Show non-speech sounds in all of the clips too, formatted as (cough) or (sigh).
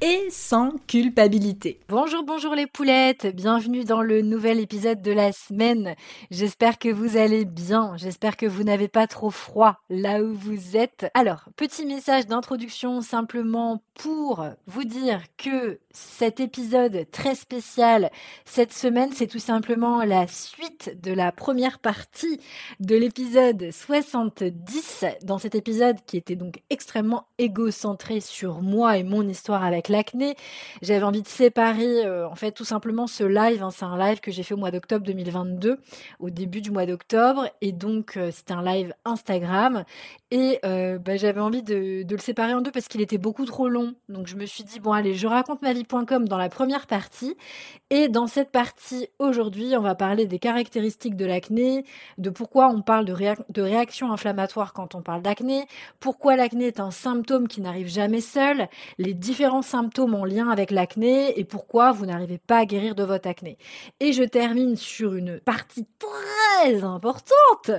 et sans culpabilité. Bonjour, bonjour les poulettes, bienvenue dans le nouvel épisode de la semaine. J'espère que vous allez bien, j'espère que vous n'avez pas trop froid là où vous êtes. Alors, petit message d'introduction simplement pour vous dire que cet épisode très spécial cette semaine, c'est tout simplement la suite de la première partie de l'épisode 70. Dans cet épisode qui était donc extrêmement égocentré sur moi et mon histoire avec l'acné, j'avais envie de séparer euh, en fait tout simplement ce live. Hein. c'est un live que j'ai fait au mois d'octobre 2022, au début du mois d'octobre, et donc euh, c'était un live Instagram. Et euh, bah, j'avais envie de, de le séparer en deux parce qu'il était beaucoup trop long. Donc je me suis dit bon allez, je raconte ma vie dans la première partie. Et dans cette partie, aujourd'hui, on va parler des caractéristiques de l'acné, de pourquoi on parle de, de réaction inflammatoire quand on parle d'acné, pourquoi l'acné est un symptôme qui n'arrive jamais seul, les différents symptômes en lien avec l'acné et pourquoi vous n'arrivez pas à guérir de votre acné. Et je termine sur une partie très importante.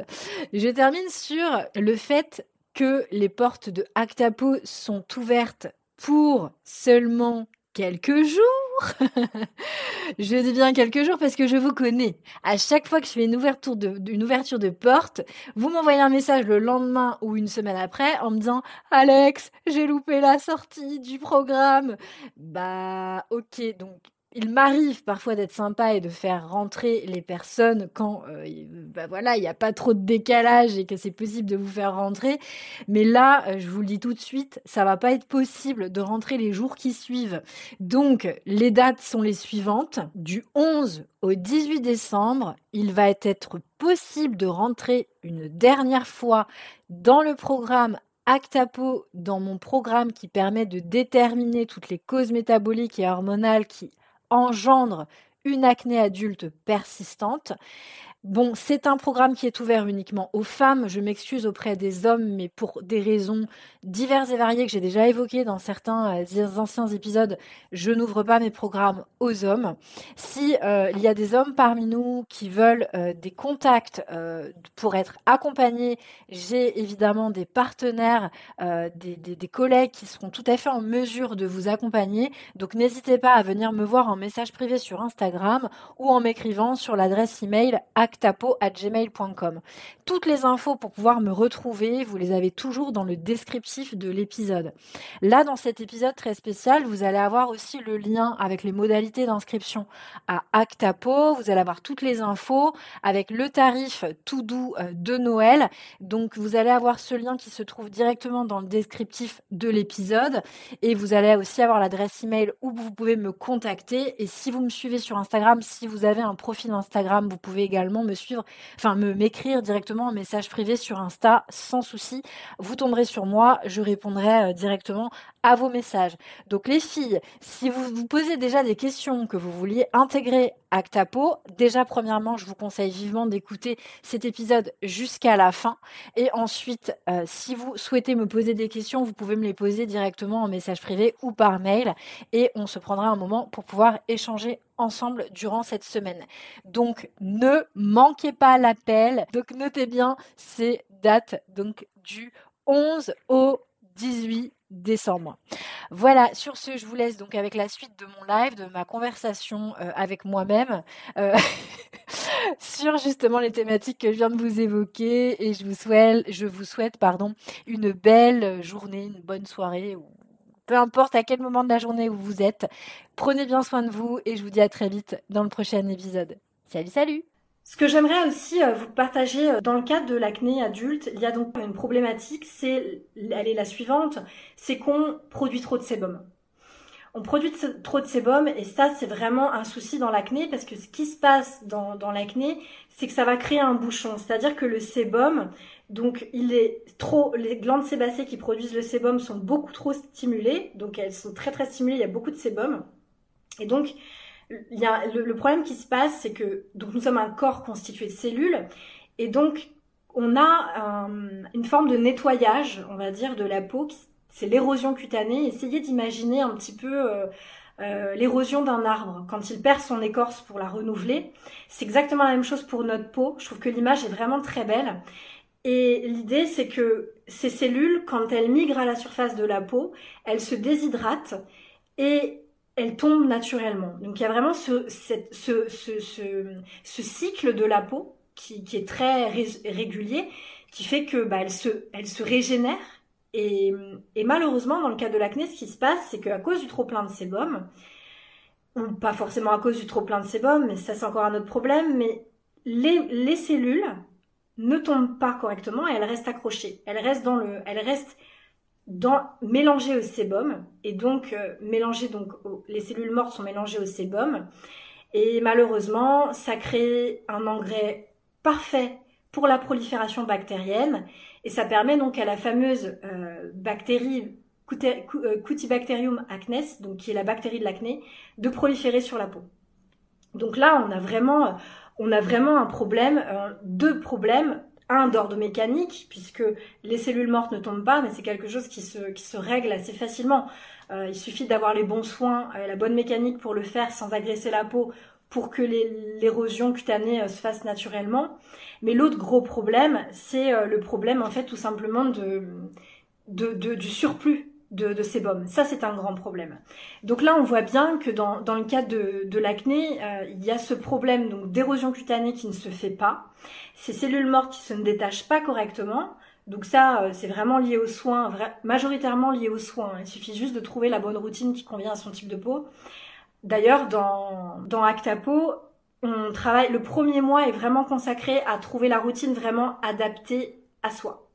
Je termine sur le fait que les portes de Actapo sont ouvertes pour seulement quelques jours. (laughs) je dis bien quelques jours parce que je vous connais. À chaque fois que je fais une ouverture de, une ouverture de porte, vous m'envoyez un message le lendemain ou une semaine après en me disant Alex, j'ai loupé la sortie du programme. Bah ok, donc il m'arrive parfois d'être sympa et de faire rentrer les personnes quand euh, bah voilà il n'y a pas trop de décalage et que c'est possible de vous faire rentrer. Mais là euh, je vous le dis tout de suite ça va pas être possible de rentrer les jours qui suivent. Donc les dates sont les suivantes. Du 11 au 18 décembre il va être possible de rentrer une dernière fois dans le programme Actapo dans mon programme qui permet de déterminer toutes les causes métaboliques et hormonales qui engendre une acné adulte persistante. Bon, c'est un programme qui est ouvert uniquement aux femmes. Je m'excuse auprès des hommes, mais pour des raisons diverses et variées que j'ai déjà évoquées dans certains euh, anciens épisodes, je n'ouvre pas mes programmes aux hommes. Si euh, il y a des hommes parmi nous qui veulent euh, des contacts pour être accompagnés, j'ai évidemment des partenaires, des, des, collègues qui seront tout à fait en mesure de vous accompagner. Donc n'hésitez pas à venir me voir en message privé sur Instagram ou en m'écrivant sur l'adresse email gmail.com. Toutes les infos pour pouvoir me retrouver, vous les avez toujours dans le descriptif de l'épisode. Là, dans cet épisode très spécial, vous allez avoir aussi le lien avec les modalités d'inscription à Actapo. Vous allez avoir toutes les infos avec le tarif tout doux euh, de Noël. Donc, vous allez avoir ce lien qui se trouve directement dans le descriptif de l'épisode. Et vous allez aussi avoir l'adresse email où vous pouvez me contacter. Et si vous me suivez sur Instagram, si vous avez un profil Instagram, vous pouvez également me suivre, enfin me m'écrire directement en message privé sur Insta sans souci. Vous tomberez sur moi, je répondrai euh, directement à vos messages. Donc les filles, si vous vous posez déjà des questions que vous vouliez intégrer Actapo, déjà premièrement, je vous conseille vivement d'écouter cet épisode jusqu'à la fin. Et ensuite, euh, si vous souhaitez me poser des questions, vous pouvez me les poser directement en message privé ou par mail. Et on se prendra un moment pour pouvoir échanger ensemble durant cette semaine. Donc ne manquez pas l'appel. Donc notez bien ces dates donc du 11 au 18 décembre. Voilà, sur ce, je vous laisse donc avec la suite de mon live, de ma conversation euh, avec moi-même euh, (laughs) sur justement les thématiques que je viens de vous évoquer et je vous souhaite, je vous souhaite pardon, une belle journée, une bonne soirée peu importe à quel moment de la journée où vous êtes. Prenez bien soin de vous et je vous dis à très vite dans le prochain épisode. Salut, salut ce que j'aimerais aussi euh, vous partager euh, dans le cadre de l'acné adulte, il y a donc une problématique, c'est elle est la suivante, c'est qu'on produit trop de sébum. On produit trop de sébum et ça c'est vraiment un souci dans l'acné parce que ce qui se passe dans, dans l'acné, c'est que ça va créer un bouchon. C'est-à-dire que le sébum, donc il est trop, les glandes sébacées qui produisent le sébum sont beaucoup trop stimulées, donc elles sont très très stimulées, il y a beaucoup de sébum. Et donc le, problème qui se passe, c'est que nous sommes un corps constitué de cellules, et donc on a une forme de nettoyage, on va dire, de la peau. C'est l'érosion cutanée. Essayez d'imaginer un petit peu euh, euh, l'érosion d'un arbre quand il perd son écorce pour la renouveler. C'est exactement la même chose pour notre peau. Je trouve que l'image est vraiment très belle. Et l'idée, c'est que ces cellules, quand elles migrent à la surface de la peau, elles se déshydratent et elles tombent naturellement. Donc il y a vraiment ce, cycle de la peau qui, est très régulier, qui fait que bah, se, elle se régénère. Et, malheureusement, dans le cas de l'acné, ce qui se passe, c'est qu'à cause du trop plein de sébum, ou pas forcément à cause du trop plein de sébum, mais ça c'est encore un autre problème, mais les cellules ne tombent pas correctement et elles restent accrochées. Elles restent dans le, elles restent dans, mélangées au sébum et donc euh, donc les cellules mortes sont mélangées au sébum et malheureusement ça crée un engrais parfait pour la prolifération bactérienne et ça permet donc à la fameuse euh, bactérie euh, Cutibacterium acnes, qui est la bactérie de l'acné, de proliférer sur la peau. Donc là, on a vraiment on a vraiment un problème, euh, deux problèmes. Un d'ordre mécanique, puisque les cellules mortes ne tombent pas, mais c'est quelque chose qui se, règle assez facilement. Euh, il suffit d'avoir les bons soins, et la bonne mécanique pour le faire sans agresser la peau pour que l'érosion cutanée euh, se fasse naturellement. Mais l'autre gros problème, c'est le problème en fait tout simplement de, de, de, du surplus de, de sébum. Ça, c'est un grand problème. Donc là, on voit bien que dans, dans le cas de, de l'acné, euh, il y a ce problème donc d'érosion cutanée qui ne se fait pas, ces cellules mortes qui se ne détachent pas correctement. Donc ça, euh, c'est vraiment lié aux soins, majoritairement lié aux soins. Il suffit juste de trouver la bonne routine qui convient à son type de peau. D'ailleurs, dans, dans Actapo, on travaille, le premier mois est vraiment consacré à trouver la routine vraiment adaptée à soi,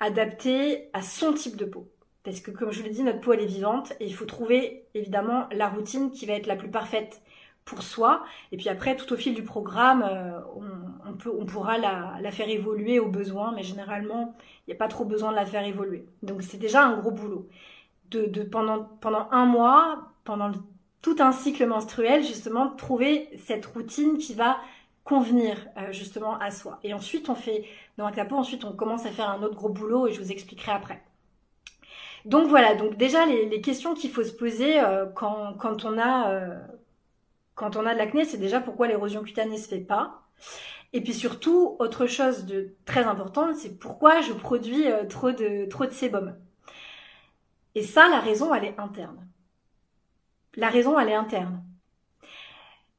adaptée à son type de peau. Parce que comme je l'ai dit, notre peau elle est vivante et il faut trouver évidemment la routine qui va être la plus parfaite pour soi. Et puis après, tout au fil du programme, euh, on, peut, on pourra la, faire évoluer au besoin, mais généralement, il n'y a pas trop besoin de la faire évoluer. Donc c'est déjà un gros boulot. De, pendant, pendant un mois, pendant tout un cycle menstruel, justement, trouver cette routine qui va convenir euh, justement à soi. Et ensuite, on fait, dans un peau, ensuite on commence à faire un autre gros boulot et je vous expliquerai après. Donc voilà, donc déjà les, questions qu'il faut se poser euh, quand, on a euh, quand on a de l'acné, c'est déjà pourquoi l'érosion cutanée se fait pas. Et puis surtout, autre chose de très importante, c'est pourquoi je produis euh, trop de trop de sébum. Et ça, la raison, elle est interne. La raison, elle est interne.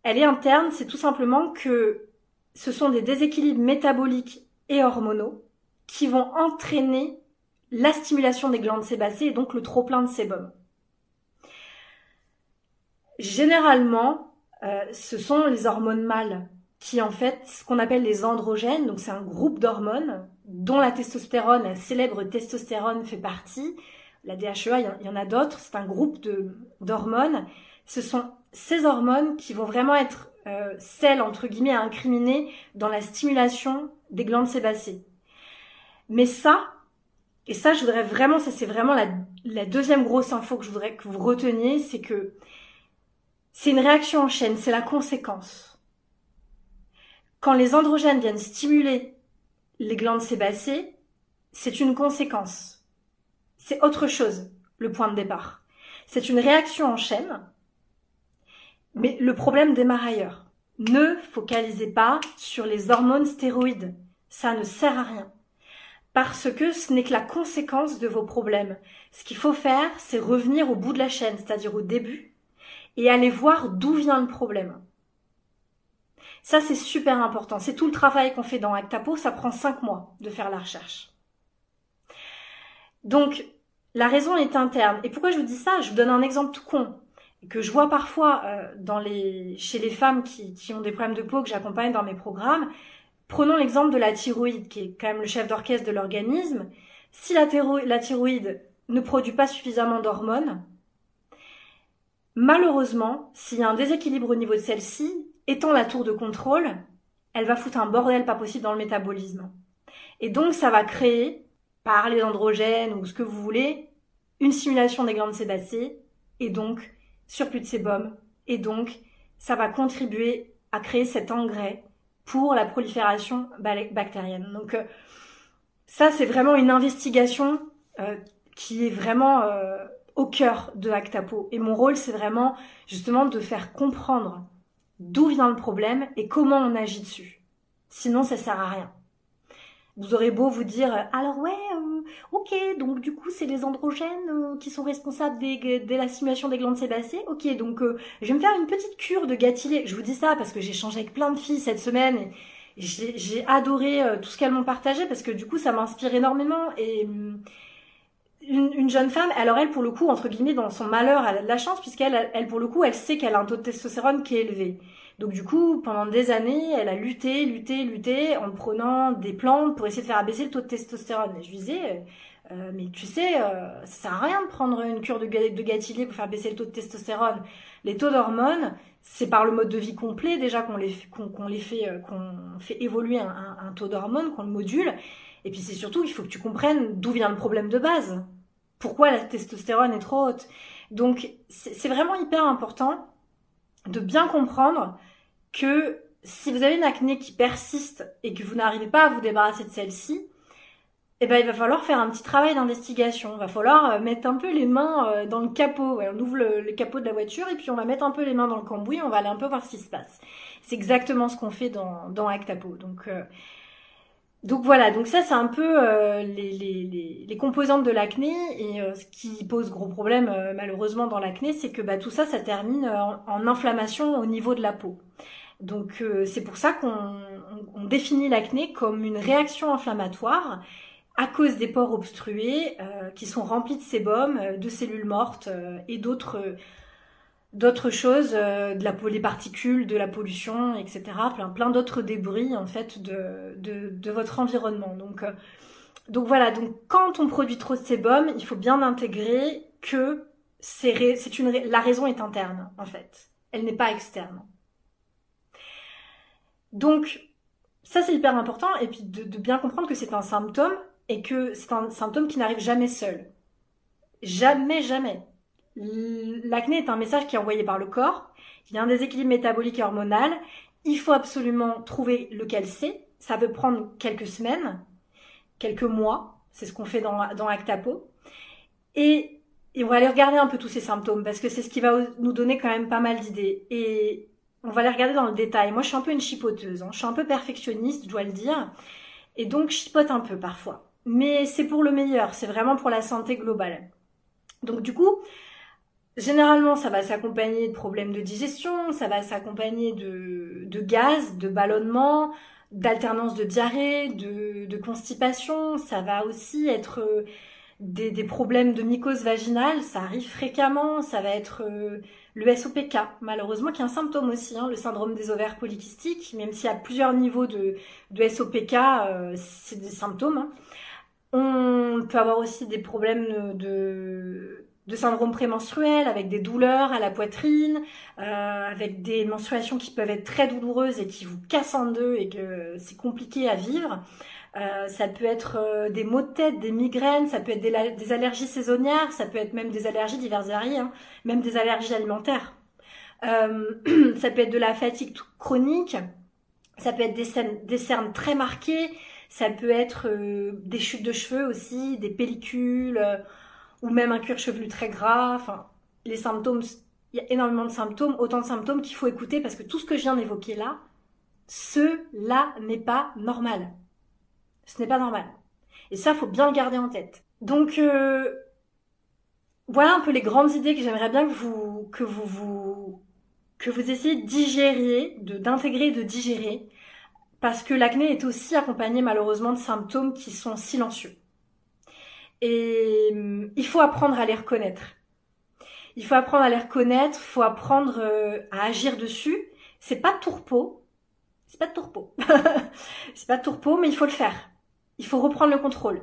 Elle est interne, c'est tout simplement que ce sont des déséquilibres métaboliques et hormonaux qui vont entraîner la stimulation des glandes sébacées et donc le trop plein de sébum. Généralement, euh, ce sont les hormones mâles qui en fait ce qu'on appelle les androgènes, donc c'est un groupe d'hormones dont la testostérone, la célèbre testostérone fait partie. La DHEA, il y en a d'autres, c'est un groupe d'hormones. Ce sont ces hormones qui vont vraiment être euh, celles entre guillemets à incriminer dans la stimulation des glandes sébacées. Mais ça, et ça, je voudrais vraiment, ça c'est vraiment la, deuxième grosse info que je voudrais que vous reteniez, c'est que c'est une réaction en chaîne, c'est la conséquence. Quand les androgènes viennent stimuler les glandes sébacées, c'est une conséquence. C'est autre chose, le point de départ. C'est une réaction en chaîne, mais le problème démarre ailleurs. Ne focalisez pas sur les hormones stéroïdes. Ça ne sert à rien parce que ce n'est que la conséquence de vos problèmes. Ce qu'il faut faire, c'est revenir au bout de la chaîne, c'est-à-dire au début, et aller voir d'où vient le problème. Ça, c'est super important. C'est tout le travail qu'on fait dans Actapo. Ça prend cinq mois de faire la recherche. Donc, la raison est interne. Et pourquoi je vous dis ça? Je vous donne un exemple tout con que je vois parfois euh, chez les femmes qui ont des problèmes de peau que j'accompagne dans mes programmes. Prenons l'exemple de la thyroïde, qui est quand même le chef d'orchestre de l'organisme. Si la, thyroïde ne produit pas suffisamment d'hormones, malheureusement, s'il y a un déséquilibre au niveau de celle-ci, étant la tour de contrôle, elle va foutre un bordel pas possible dans le métabolisme. Et donc, ça va créer, par les androgènes ou ce que vous voulez, une stimulation des glandes sébacées, et donc surplus de sébum, et donc ça va contribuer à créer cet engrais pour la prolifération bactérienne. Donc euh, ça, c'est vraiment une investigation euh, qui est vraiment euh, au cœur de Actapo. Et mon rôle, c'est vraiment justement de faire comprendre d'où vient le problème et comment on agit dessus. Sinon, ça sert à rien. Vous aurez beau vous dire, alors ouais, euh, ok, donc du coup, c'est les androgènes euh, qui sont responsables de la stimulation des glandes sébacées. Ok, donc euh, je vais me faire une petite cure de gâtillet. Je vous dis ça parce que j'ai changé avec plein de filles cette semaine. Et j'ai adoré tout ce qu'elles m'ont partagé parce que du coup, ça m'inspire énormément. Et une, une, jeune femme, alors elle, pour le coup, entre guillemets, dans son malheur, elle a la chance puisqu'elle, elle, pour le coup, elle sait qu'elle a un taux de testostérone qui est élevé. Donc du coup, pendant des années, elle a lutté, lutté, lutté en prenant des plantes pour essayer de faire abaisser le taux de testostérone. Et je lui disais, euh, mais tu sais, euh, ça sert à rien de prendre une cure de, de pour faire baisser le taux de testostérone. Les taux d'hormones, c'est par le mode de vie complet déjà qu'on les, qu'on, les fait, euh, qu'on fait évoluer un, un taux d'hormones, qu'on le module. Et puis c'est surtout, il faut que tu comprennes d'où vient le problème de base. Pourquoi la testostérone est trop haute? Donc c'est vraiment hyper important de bien comprendre que si vous avez une acné qui persiste et que vous n'arrivez pas à vous débarrasser de celle-ci, eh ben, il va falloir faire un petit travail d'investigation. Il va falloir euh, mettre un peu les mains euh, dans le capot. on ouvre le, capot de la voiture et puis on va mettre un peu les mains dans le cambouis. On va aller un peu voir ce qui se passe. C'est exactement ce qu'on fait dans, dans Actapo. Donc, euh, donc voilà, donc ça c'est un peu euh, les, composantes de l'acné et euh, ce qui pose gros problème euh, malheureusement dans l'acné, c'est que bah, tout ça ça termine en, inflammation au niveau de la peau. Donc c'est pour ça qu'on définit l'acné comme une réaction inflammatoire à cause des pores obstrués qui sont remplis de sébum, de cellules mortes et d'autres d'autres choses, euh, les particules, de la pollution, etc. Plein, d'autres débris en fait de, votre environnement. Donc, euh, donc voilà. Donc quand on produit trop de sébum, il faut bien intégrer que la raison est interne en fait. Elle n'est pas externe. Donc ça c'est hyper important et puis de bien comprendre que c'est un symptôme et que c'est un symptôme qui n'arrive jamais seul. Jamais, jamais. L'acné est un message qui est envoyé par le corps. Il y a un déséquilibre métabolique et hormonal. Il faut absolument trouver lequel c'est. Ça peut prendre quelques semaines, quelques mois. C'est ce qu'on fait dans, Actapo. Et, et on va aller regarder un peu tous ces symptômes parce que c'est ce qui va nous donner quand même pas mal d'idées. Et on va les regarder dans le détail. Moi, je suis un peu une chipoteuse. Hein. Je suis un peu perfectionniste, je dois le dire. Et donc, je chipote un peu parfois. Mais c'est pour le meilleur. C'est vraiment pour la santé globale. Donc, du coup, Généralement, ça va s'accompagner de problèmes de digestion, ça va s'accompagner de, de gaz, de ballonnement, d'alternance de diarrhée, de, constipation. Ça va aussi être euh, des, des, problèmes de mycose vaginale, ça arrive fréquemment. Ça va être euh, le SOPK, malheureusement, qui est un symptôme aussi, hein, le syndrome des ovaires polykystiques, même s'il y a plusieurs niveaux de, de SOPK, euh, c'est des symptômes. Hein. On peut avoir aussi des problèmes de de syndrome prémenstruel, avec des douleurs à la poitrine, euh, avec des menstruations qui peuvent être très douloureuses et qui vous cassent en deux et que c'est compliqué à vivre. Euh, ça peut être euh, des maux de tête, des migraines, ça peut être des, allergies saisonnières, ça peut être même des allergies diverses variées, hein, même des allergies alimentaires. (clears throat) ça peut être de la fatigue chronique, ça peut être des, des cernes très marquées, ça peut être des chutes de cheveux aussi, des pellicules ou même un cuir chevelu très gras. Enfin, les symptômes, il y a énormément de symptômes, autant de symptômes qu'il faut écouter parce que tout ce que je viens d'évoquer là, cela n'est pas normal. Ce n'est pas normal. Et ça, faut bien le garder en tête. Donc, euh, voilà un peu les grandes idées que j'aimerais bien que vous, que vous, vous, que vous essayez de digérer, de, d'intégrer, de digérer. Parce que l'acné est aussi accompagné malheureusement de symptômes qui sont silencieux. Et hum, il faut apprendre à les reconnaître. Il faut apprendre à les reconnaître, il faut apprendre euh, à agir dessus. C'est pas tourpeau. C'est pas de tourpeau. (laughs) c'est pas tourpeau, mais il faut le faire. Il faut reprendre le contrôle.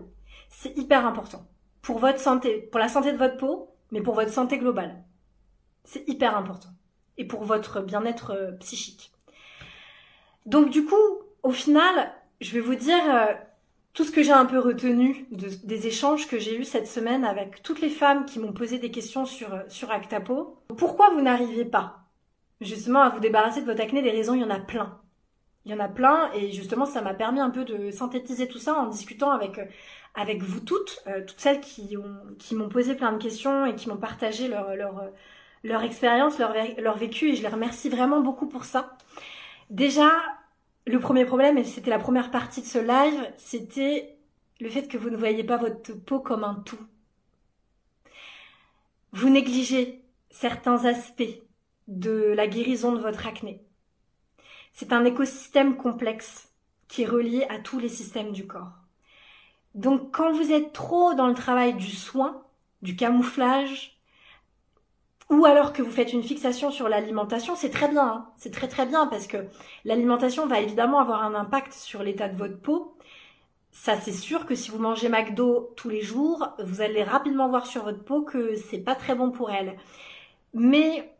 C'est hyper important. Pour votre santé, pour la santé de votre peau, mais pour votre santé globale. C'est hyper important. Et pour votre bien-être euh, psychique. Donc du coup, au final, je vais vous dire, euh, tout ce que j'ai un peu retenu des échanges que j'ai eus cette semaine avec toutes les femmes qui m'ont posé des questions sur, sur Actapo. Pourquoi vous n'arrivez pas justement à vous débarrasser de votre acné, des raisons, il y en a plein. Il y en a plein et justement ça m'a permis un peu de synthétiser tout ça en discutant avec avec vous toutes, euh, toutes celles qui ont qui m'ont posé plein de questions et qui m'ont partagé leur leur leur expérience, leur leur vécu et je les remercie vraiment beaucoup pour ça. Déjà, le premier problème et c'était la première partie de ce live, c'était le fait que vous ne voyez pas votre peau comme un tout. Vous négligez certains aspects de la guérison de votre acné. C'est un écosystème complexe qui est relié à tous les systèmes du corps. Donc quand vous êtes trop dans le travail du soin, du camouflage, ou alors que vous faites une fixation sur l'alimentation, c'est très bien, hein. c'est très très bien parce que l'alimentation va évidemment avoir un impact sur l'état de votre peau. Ça c'est sûr que si vous mangez McDo tous les jours, vous allez rapidement voir sur votre peau que c'est pas très bon pour elle. Mais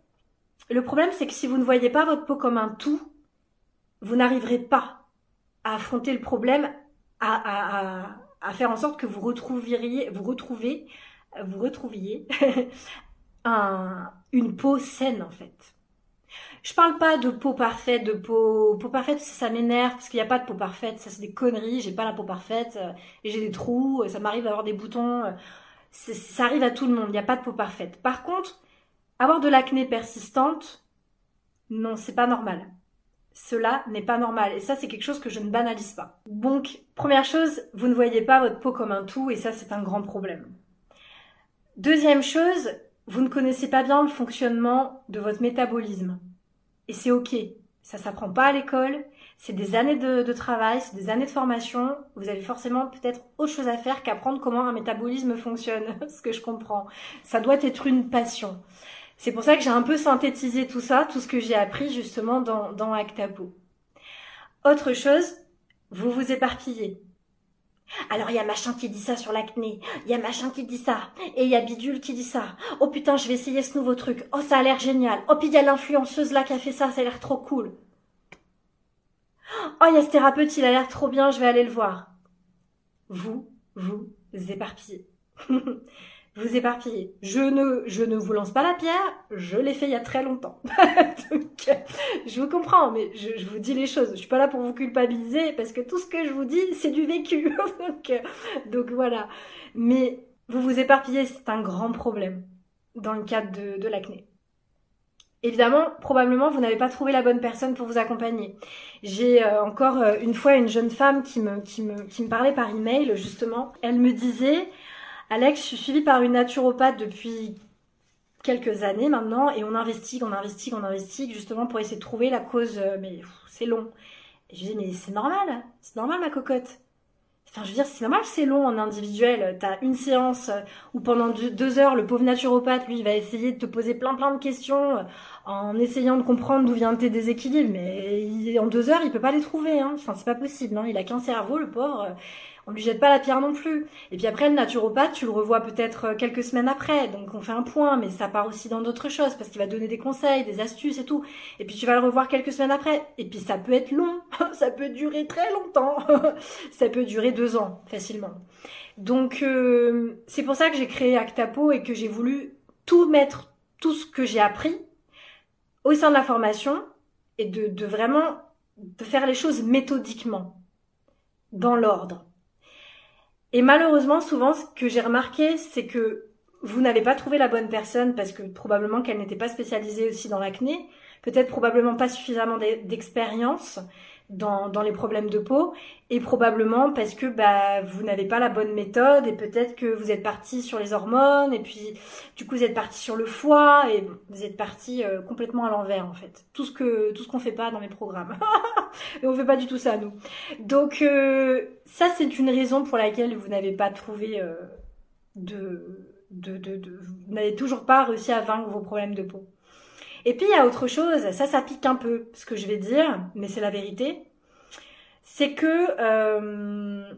le problème c'est que si vous ne voyez pas votre peau comme un tout, vous n'arriverez pas à affronter le problème, à, faire en sorte que vous retrouviez, vous retrouvez, vous retrouviez (laughs) une peau saine en fait. Je parle pas de peau parfaite, de peau, peau parfaite, ça m'énerve parce qu'il n'y a pas de peau parfaite, ça c'est des conneries. J'ai pas la peau parfaite, euh, j'ai des trous, euh, ça m'arrive d'avoir des boutons, euh, ça arrive à tout le monde. Il n'y a pas de peau parfaite. Par contre, avoir de l'acné persistante, non, c'est pas normal cela n'est pas normal. Et ça, c'est quelque chose que je ne banalise pas. Donc, première chose, vous ne voyez pas votre peau comme un tout, et ça, c'est un grand problème. Deuxième chose, vous ne connaissez pas bien le fonctionnement de votre métabolisme. Et c'est ok. Ça s'apprend pas à l'école. C'est des années de, travail, c'est des années de formation. Vous avez forcément peut-être autre chose à faire qu'apprendre comment un métabolisme fonctionne, (laughs) ce que je comprends. Ça doit être une passion. C'est pour ça que j'ai un peu synthétisé tout ça, tout ce que j'ai appris justement dans, dans Actapo. Autre chose, vous vous éparpillez. Alors il y a machin qui dit ça sur l'acné, il y a machin qui dit ça, et il y a bidule qui dit ça. Oh putain, je vais essayer ce nouveau truc. Oh ça a l'air génial. Oh puis il y a l'influenceuse là qui a fait ça, ça a l'air trop cool. Oh il y a ce thérapeute, il a l'air trop bien, je vais aller le voir. Vous vous éparpillez. (laughs) vous éparpillez. Je ne, je ne vous lance pas la pierre, je l'ai fait il y a très longtemps. (laughs) donc, je vous comprends, mais je, vous dis les choses. Je suis pas là pour vous culpabiliser parce que tout ce que je vous dis, c'est du vécu. (laughs) donc, donc voilà. Mais vous vous éparpillez, c'est un grand problème dans le cadre de, de l'acné. Évidemment, probablement, vous n'avez pas trouvé la bonne personne pour vous accompagner. J'ai euh, encore euh, une fois une jeune femme qui me, qui me, qui me parlait par email, justement. Elle me disait, Alex, je suis suivie par une naturopathe depuis quelques années maintenant et on investigue, on investigue, on investigue justement pour essayer de trouver la cause. Euh, mais c'est long. Et je dis mais c'est normal, c'est normal ma cocotte. Enfin, je veux dire, c'est normal, c'est long en individuel. T'as une séance où pendant deux, heures, le pauvre naturopathe, lui, va essayer de te poser plein plein de questions euh, en essayant de comprendre d'où viennent tes déséquilibres. Mais en deux heures, il peut pas les trouver. Hein. Enfin, c'est pas possible. Hein. Il a qu'un cerveau, le pauvre on lui jette pas la pierre non plus. Et puis après, le naturopathe, tu le revois peut-être euh, quelques semaines après, donc on fait un point, mais ça part aussi dans d'autres choses, parce qu'il va donner des conseils, des astuces et tout. Et puis tu vas le revoir quelques semaines après. Et puis ça peut être long, (laughs) ça peut durer très longtemps, (laughs) ça peut durer deux ans, facilement. Donc euh, c'est pour ça que j'ai créé Actapo et que j'ai voulu tout mettre, tout ce que j'ai appris au sein de la formation, et de, de vraiment de faire les choses méthodiquement, dans l'ordre. Et malheureusement, souvent, ce que j'ai remarqué, c'est que vous n'avez pas trouvé la bonne personne parce que probablement qu'elle n'était pas spécialisée aussi dans l'acné, peut-être probablement pas suffisamment d'expérience dans, les problèmes de peau et probablement parce que bah, vous n'avez pas la bonne méthode et peut-être que vous êtes parti sur les hormones et puis du coup vous êtes parti sur le foie et vous êtes parti euh, complètement à l'envers en fait. Tout ce que tout fait pas dans mes programmes. (laughs) et on fait pas du tout ça nous. Donc euh, ça c'est une raison pour laquelle vous n'avez pas trouvé euh, de, de, de vous n'avez toujours pas réussi à vaincre vos problèmes de peau. Et puis il y a autre chose, ça ça pique un peu ce que je vais dire, mais c'est la vérité. C'est que euh,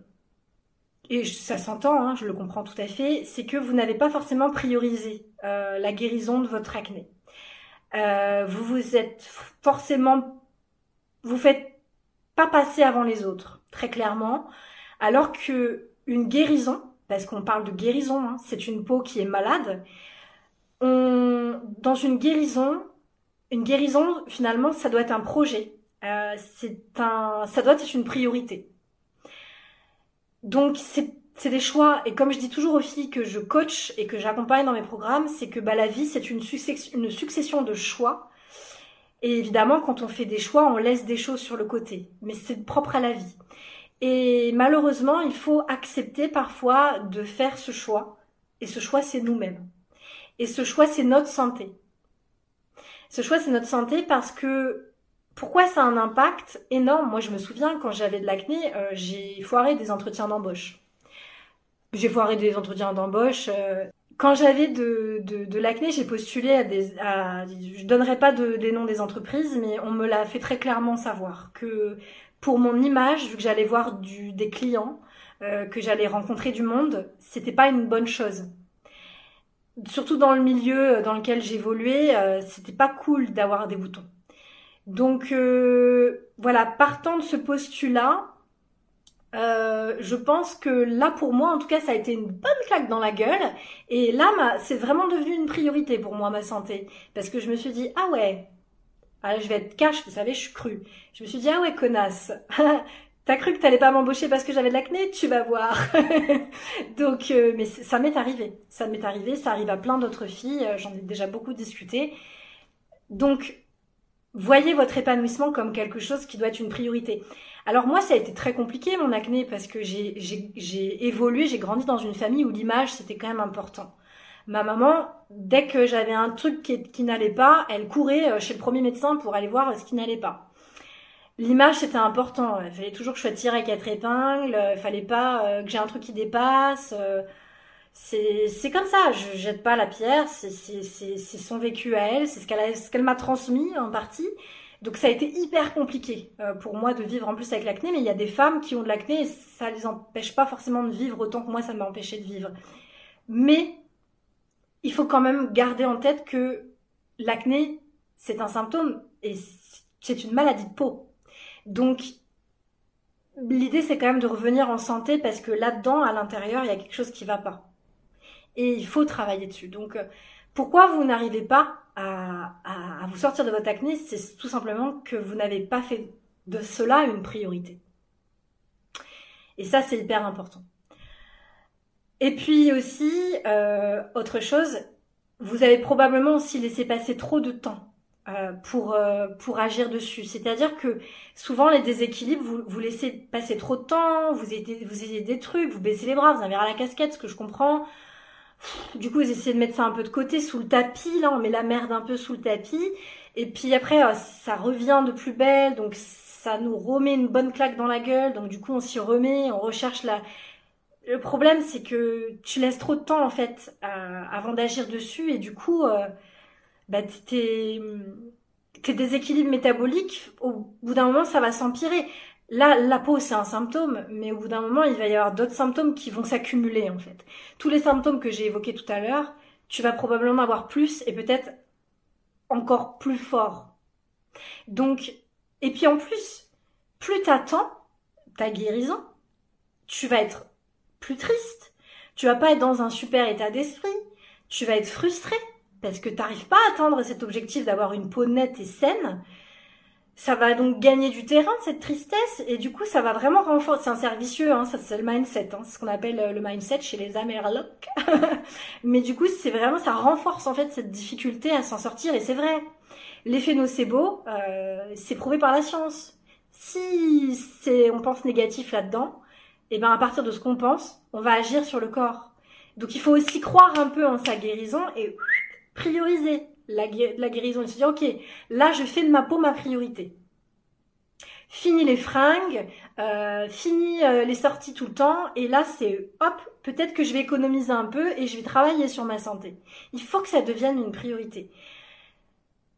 et ça s'entend, hein, je le comprends tout à fait, c'est que vous n'avez pas forcément priorisé euh, la guérison de votre acné. Euh, vous vous êtes forcément, vous faites pas passer avant les autres, très clairement, alors que une guérison, parce qu'on parle de guérison, hein, c'est une peau qui est malade. Dans une guérison, une guérison, finalement, ça doit être un projet. Euh, c'est un, ça doit être une priorité. Donc c'est c'est des choix et comme je dis toujours aux filles que je coach et que j'accompagne dans mes programmes, c'est que bah, la vie c'est une, une succession de choix. Et évidemment, quand on fait des choix, on laisse des choses sur le côté, mais c'est propre à la vie. Et malheureusement, il faut accepter parfois de faire ce choix. Et ce choix, c'est nous-mêmes. Et ce choix, c'est notre santé. Ce choix, c'est notre santé parce que pourquoi ça a un impact énorme? Moi, je me souviens quand j'avais de l'acné, euh, j'ai foiré des entretiens d'embauche. J'ai foiré des entretiens d'embauche. Euh, quand j'avais de, de, l'acné, j'ai postulé à des. À, je donnerai pas de, des noms des entreprises, mais on me l'a fait très clairement savoir que pour mon image, vu que j'allais voir des clients, euh, que j'allais rencontrer du monde, c'était pas une bonne chose surtout dans le milieu dans lequel j'évoluais, euh, c'était pas cool d'avoir des boutons. Donc euh, voilà, partant de ce postulat, euh, je pense que là pour moi, en tout cas, ça a été une bonne claque dans la gueule. Et là, c'est vraiment devenu une priorité pour moi ma santé, parce que je me suis dit ah ouais, ah, je vais être cash, vous savez, je suis crue. Je me suis dit ah ouais connasse, (laughs) T'as cru que t'allais pas m'embaucher parce que j'avais de l'acné? Tu vas voir. (laughs) Donc, euh, mais ça m'est arrivé. Ça m'est arrivé. Ça arrive à plein d'autres filles. Euh, j'en ai déjà beaucoup discuté. Donc, voyez votre épanouissement comme quelque chose qui doit être une priorité. Alors moi, ça a été très compliqué mon acné parce que j'ai évolué, j'ai grandi dans une famille où l'image c'était quand même important. Ma maman, dès que j'avais un truc qui, qui n'allait pas, elle courait euh, chez le premier médecin pour aller voir ce qui n'allait pas l'image c'était important. Il fallait toujours que je sois tirée à quatre épingles. Il fallait pas euh, que j'ai un truc qui dépasse. Euh, c'est comme ça. Je jette pas la pierre. C'est son vécu à elle. C'est ce qu'elle ce qu'elle m'a transmis en partie. Donc ça a été hyper compliqué euh, pour moi de vivre en plus avec l'acné. Mais il y a des femmes qui ont de l'acné et ça les empêche pas forcément de vivre autant que moi ça m'a empêché de vivre. Mais il faut quand même garder en tête que l'acné c'est un symptôme et c'est une maladie de peau. Donc, l'idée, c'est quand même de revenir en santé parce que là-dedans, à l'intérieur, il y a quelque chose qui va pas. Et il faut travailler dessus. Donc, euh, pourquoi vous n'arrivez pas à, vous sortir de votre acné? C'est tout simplement que vous n'avez pas fait de cela une priorité. Et ça, c'est hyper important. Et puis aussi, euh, autre chose, vous avez probablement aussi laissé passer trop de temps euh, pour euh, pour agir dessus. C'est-à-dire que souvent les déséquilibres, vous, vous laissez passer trop de temps, vous ayez, vous ayez des trucs, vous baissez les bras, vous avez à la casquette, ce que je comprends. Du coup, vous essayez de mettre ça un peu de côté, sous le tapis, là, on met la merde un peu sous le tapis. Et puis après, euh, ça revient de plus belle, donc ça nous remet une bonne claque dans la gueule. Donc du coup, on s'y remet, on recherche la... Le problème, c'est que tu laisses trop de temps, en fait, avant d'agir dessus. Et du coup, bah, tes, tes déséquilibres métaboliques, au bout d'un moment, ça va s'empirer. Là, la peau, c'est un symptôme, mais au bout d'un moment, il va y avoir d'autres symptômes qui vont s'accumuler, en fait. Tous les symptômes que j'ai évoqués tout à l'heure, tu vas probablement avoir plus et peut-être encore plus fort. Donc, et puis en plus, plus t'attends ta guérison, tu vas être plus triste, tu vas pas être dans un super état d'esprit, tu vas être frustré, parce que tu n'arrives pas à atteindre cet objectif d'avoir une peau nette et saine, ça va donc gagner du terrain cette tristesse et du coup ça va vraiment renforcer. C'est un servicieux, hein, ça c'est le mindset, hein, c'est ce qu'on appelle euh, le mindset chez les Amerlocs. (laughs) Mais du coup c'est vraiment ça renforce en fait cette difficulté à s'en sortir et c'est vrai. L'effet nocebo, euh, c'est prouvé par la science. Si on pense négatif là-dedans, et eh ben à partir de ce qu'on pense, on va agir sur le corps. Donc il faut aussi croire un peu en sa guérison et prioriser la, guérison et se dire, OK, là, je fais de ma peau ma priorité. Fini les fringues, euh, fini euh, les sorties tout le temps, et là, c'est, hop, peut-être que je vais économiser un peu et je vais travailler sur ma santé. Il faut que ça devienne une priorité.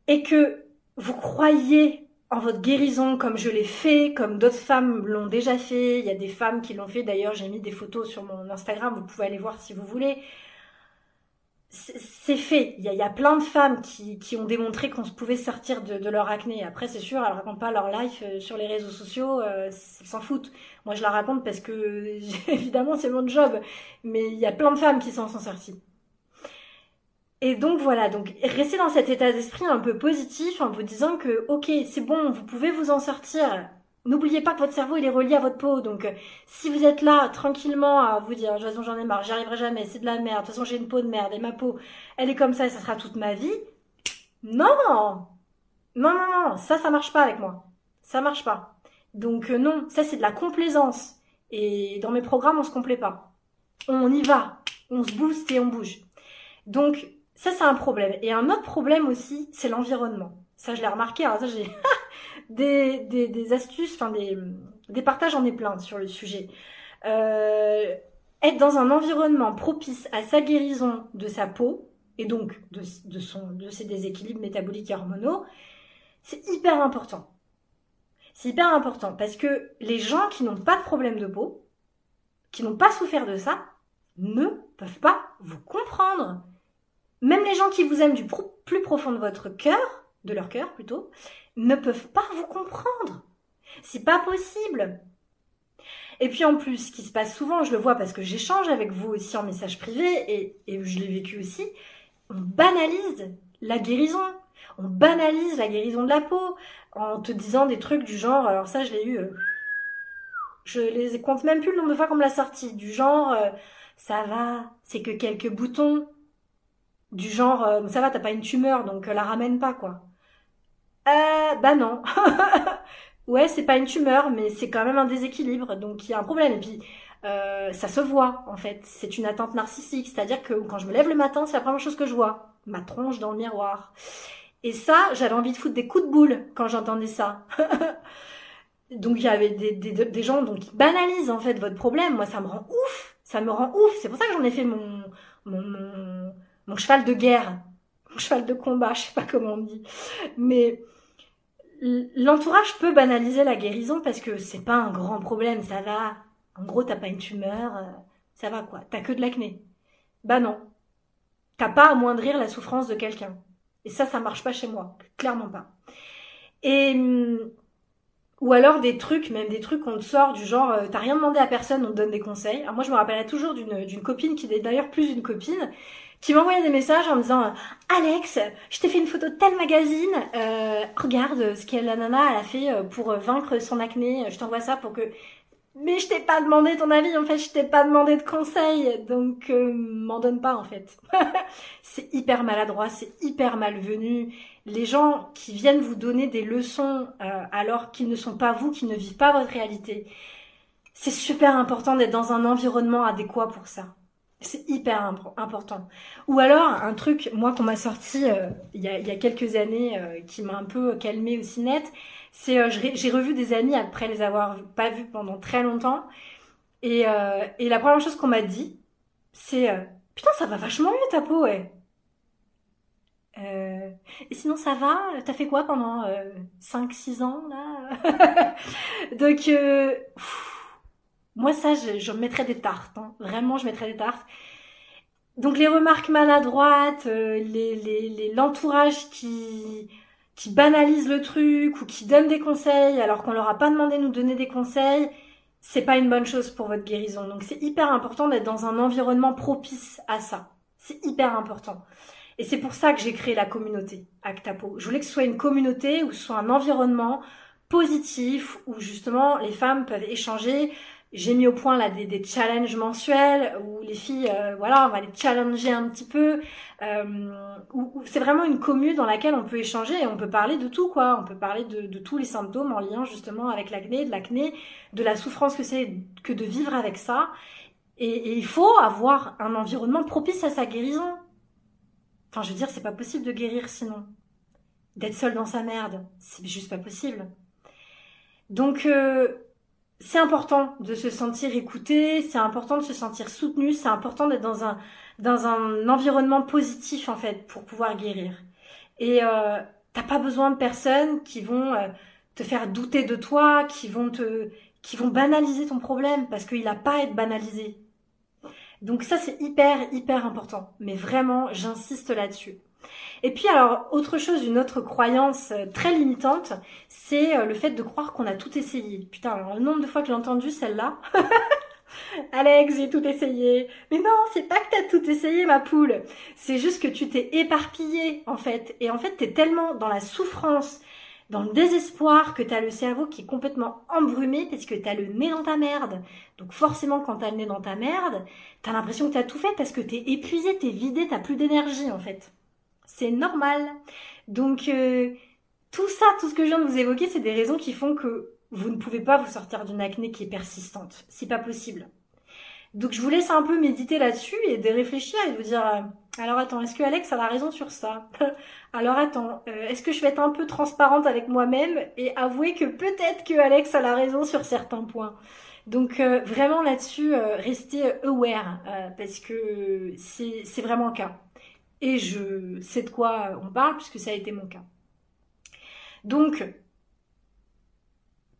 Et que vous croyez en votre guérison comme je l'ai fait, comme d'autres femmes l'ont déjà fait. Il y a des femmes qui l'ont fait. D'ailleurs, j'ai mis des photos sur mon Instagram. Vous pouvez aller voir si vous voulez c'est fait. Il y, a, plein de femmes qui, qui ont démontré qu'on pouvait sortir de, leur acné. Après, c'est sûr, elles racontent pas leur life euh, sur les réseaux sociaux, euh, s'en foutent. Moi, je la raconte parce que, (laughs) évidemment, c'est mon job. Mais il y a plein de femmes qui s'en sont sorties. Et donc voilà, donc restez dans cet état d'esprit un peu positif en vous disant que ok, c'est bon, vous pouvez vous en sortir. N'oubliez pas que votre cerveau il est relié à votre peau, donc euh, si vous êtes là tranquillement à vous dire de toute façon j'en ai marre, j'y arriverai jamais, c'est de la merde, de toute façon j'ai une peau de merde et ma peau elle est comme ça et ça sera toute ma vie. Non, non, non, non, ça ça marche pas avec moi, ça marche pas. Donc euh, non, ça c'est de la complaisance et dans mes programmes on se complaît pas, on y va, on se booste et on bouge. Donc ça, c'est un problème. Et un autre problème aussi, c'est l'environnement. Ça, je l'ai remarqué. Alors ça, j'ai (laughs) des, des, astuces, enfin des, des partages en ai plein sur le sujet. Euh, être dans un environnement propice à sa guérison de sa peau et donc de, de, son, de ses déséquilibres métaboliques et hormonaux, c'est hyper important. C'est hyper important parce que les gens qui n'ont pas de problème de peau, qui n'ont pas souffert de ça, ne peuvent pas vous comprendre. Même les gens qui vous aiment du plus profond de votre cœur, de leur cœur plutôt, ne peuvent pas vous comprendre. C'est pas possible. Et puis en plus, ce qui se passe souvent, je le vois parce que j'échange avec vous aussi en message privé et, je l'ai vécu aussi, on banalise la guérison. On banalise la guérison de la peau en te disant des trucs du genre, alors ça je l'ai eu, euh, je les compte même plus le nombre de fois qu'on me l'a sorti, du genre, euh, ça va, c'est que quelques boutons, du genre, euh, ça va, t'as pas une tumeur, donc euh, la ramène pas, quoi. Euh, bah non. (laughs) ouais, c'est pas une tumeur, mais c'est quand même un déséquilibre, donc il y a un problème. Et puis, euh, ça se voit, en fait. C'est une attente narcissique, c'est-à-dire que quand je me lève le matin, c'est la première chose que je vois. Ma tronche dans le miroir. Et ça, j'avais envie de foutre des coups de boule quand j'entendais ça. (laughs) donc il y avait des, gens donc, qui banalisent en fait votre problème. Moi, ça me rend ouf. Ça me rend ouf. C'est pour ça que j'en ai fait mon mon cheval de guerre, mon cheval de combat, (laughs) je sais pas comment on dit. Mais l'entourage peut banaliser la guérison parce que c'est pas un grand problème, ça va. En gros, t'as pas une tumeur, euh, ça va quoi. T'as que de l'acné. Bah non. T'as pas à amoindrir la souffrance de quelqu'un. Et ça, ça marche pas chez moi. Clairement pas. Et, hum, ou alors des trucs, même des trucs qu'on te sort du genre, euh, t'as rien demandé à personne, on te donne des conseils. Alors moi, je me rappellerai toujours d'une copine qui est d'ailleurs plus une copine, qui m'envoyait des messages en me disant Alex, je t'ai fait une photo de tel magazine, euh, regarde ce qu'elle la nana elle a fait euh, pour euh, vaincre son acné, je t'envoie ça pour que mais je t'ai pas demandé ton avis en fait, je t'ai pas demandé de conseils donc euh, m'en donne pas en fait. (laughs) c'est hyper maladroit, c'est hyper malvenu. Les gens qui viennent vous donner des leçons alors qu'ils ne sont pas vous, qui ne vivent pas votre réalité. C'est super important d'être dans un environnement adéquat pour ça. C'est hyper important. Ou alors, un truc, moi, qu'on m'a sorti euh, il, y a, y a, quelques années, euh, qui m'a un peu calmé aussi net, c'est euh, j'ai revu des amis après les avoir pas vus pendant très longtemps. Et, et la première chose qu'on m'a dit, c'est Putain, ça va vachement mieux ta peau, ouais. et sinon, ça va T'as fait quoi pendant 5-6 ans, là? (laughs) Donc, moi, ça, je, mettrais des tartes. Hein. Vraiment, je mettrais des tartes. Donc les remarques maladroites, euh, l'entourage qui, banalise le truc ou qui donne des conseils alors qu'on leur a pas demandé de nous donner des conseils, c'est pas une bonne chose pour votre guérison. Donc c'est hyper important d'être dans un environnement propice à ça. C'est hyper important. Et c'est pour ça que j'ai créé la communauté Actapo. Je voulais que ce soit une communauté ce soit un environnement positif où justement les femmes peuvent échanger j'ai mis au point là des, challenges mensuels où les filles, euh, voilà, on va les challenger un petit peu. Euh, c'est vraiment une commune dans laquelle on peut échanger et on peut parler de tout quoi. On peut parler de, tous les symptômes en lien justement avec l'acné, de l'acné, de la souffrance que c'est que de vivre avec ça. Et, et, il faut avoir un environnement propice à sa guérison. Enfin, je veux dire, c'est pas possible de guérir sinon. D'être seul dans sa merde, c'est juste pas possible. Donc euh, c'est important de se sentir écouté, c'est important de se sentir soutenu, c'est important d'être dans un dans un environnement positif en fait pour pouvoir guérir. Et euh, t'as pas besoin de personnes qui vont euh, te faire douter de toi, qui vont te qui vont banaliser ton problème parce qu'il a pas à être banalisé. Donc ça c'est hyper hyper important. Mais vraiment j'insiste là-dessus. Et puis alors, autre chose, une autre croyance euh, très limitante, c'est euh, le fait de croire qu'on a tout essayé. Putain, alors, le nombre de fois que j'ai entendu celle-là, (laughs) Alex, j'ai tout essayé. Mais non, c'est pas que t'as tout essayé, ma poule. C'est juste que tu t'es éparpillé, en fait. Et en fait, t'es tellement dans la souffrance, dans le désespoir que t'as le cerveau qui est complètement embrumé parce que t'as le nez dans ta merde. Donc forcément, quand t'as le nez dans ta merde, t'as l'impression que t'as tout fait parce que t'es épuisé, t'es vidé, t'as plus d'énergie, en fait. C'est normal. Donc, euh, tout ça, tout ce que je viens de vous évoquer, c'est des raisons qui font que vous ne pouvez pas vous sortir d'une acné qui est persistante. C'est pas possible. Donc je vous laisse un peu méditer là-dessus et de réfléchir et de vous dire euh, alors attends, est-ce que Alex a raison sur ça (laughs) Alors attends, euh, est-ce que je vais être un peu transparente avec moi-même et avouer que peut-être que Alex a la raison sur certains points. Donc vraiment là-dessus, restez aware parce que c'est vraiment le cas. Et je sais de quoi on parle puisque ça a été mon cas. Donc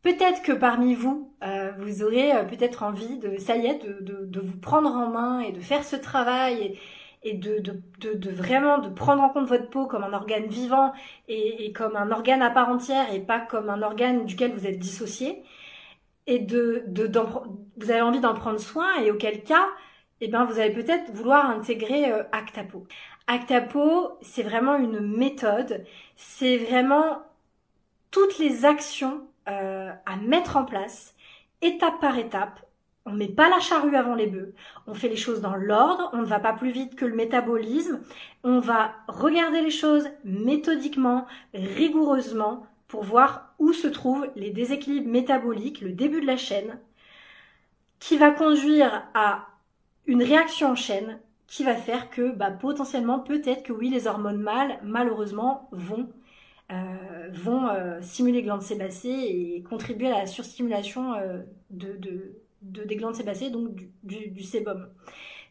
Peut-être que parmi vous, euh, vous aurez euh, peut-être envie de, ça y est, de, vous prendre en main et de faire ce travail et, de, de, vraiment de prendre en compte votre peau comme un organe vivant et, comme un organe à part entière et pas comme un organe duquel vous êtes dissocié. Et de, vous avez envie d'en prendre soin et auquel cas, eh ben, vous allez peut-être vouloir intégrer euh, Actapo. Actapo, c'est vraiment une méthode. C'est vraiment toutes les actions euh, à mettre en place, étape par étape. On met pas la charrue avant les bœufs. On fait les choses dans l'ordre. On ne va pas plus vite que le métabolisme. On va regarder les choses méthodiquement, rigoureusement, pour voir où se trouvent les déséquilibres métaboliques, le début de la chaîne, qui va conduire à une réaction en chaîne qui va faire que bah, potentiellement, peut-être que oui, les hormones mâles, malheureusement, vont euh, vont euh, stimuler les glandes sébacées et contribuer à la surstimulation euh, de, de, des glandes sébacées, donc du, du, du sébum.